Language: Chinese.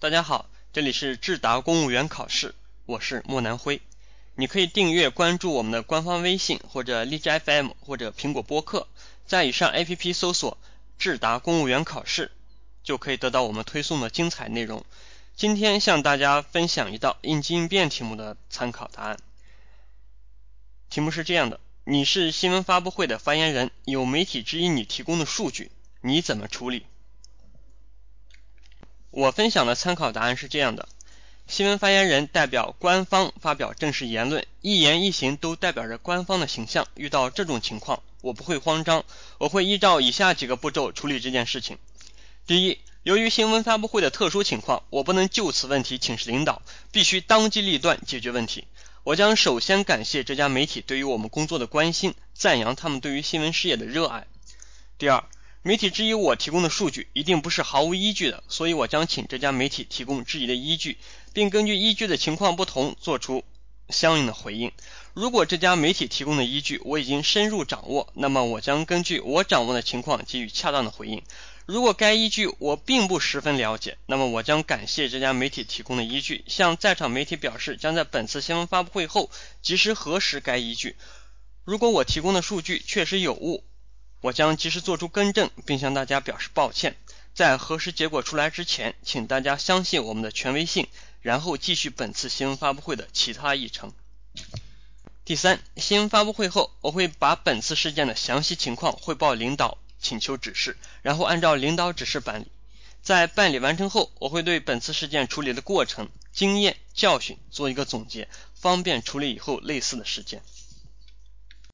大家好，这里是智达公务员考试，我是莫南辉。你可以订阅关注我们的官方微信或者荔枝 FM 或者苹果播客，在以上 APP 搜索“智达公务员考试”，就可以得到我们推送的精彩内容。今天向大家分享一道应急应变题目的参考答案。题目是这样的：你是新闻发布会的发言人，有媒体质疑你提供的数据，你怎么处理？我分享的参考答案是这样的：新闻发言人代表官方发表正式言论，一言一行都代表着官方的形象。遇到这种情况，我不会慌张，我会依照以下几个步骤处理这件事情。第一，由于新闻发布会的特殊情况，我不能就此问题请示领导，必须当机立断解决问题。我将首先感谢这家媒体对于我们工作的关心，赞扬他们对于新闻事业的热爱。第二，媒体质疑我提供的数据一定不是毫无依据的，所以我将请这家媒体提供质疑的依据，并根据依据的情况不同做出相应的回应。如果这家媒体提供的依据我已经深入掌握，那么我将根据我掌握的情况给予恰当的回应。如果该依据我并不十分了解，那么我将感谢这家媒体提供的依据，向在场媒体表示将在本次新闻发布会后及时核实该依据。如果我提供的数据确实有误，我将及时做出更正，并向大家表示抱歉。在核实结果出来之前，请大家相信我们的权威性，然后继续本次新闻发布会的其他议程。第三，新闻发布会后，我会把本次事件的详细情况汇报领导，请求指示，然后按照领导指示办理。在办理完成后，我会对本次事件处理的过程、经验、教训做一个总结，方便处理以后类似的事件。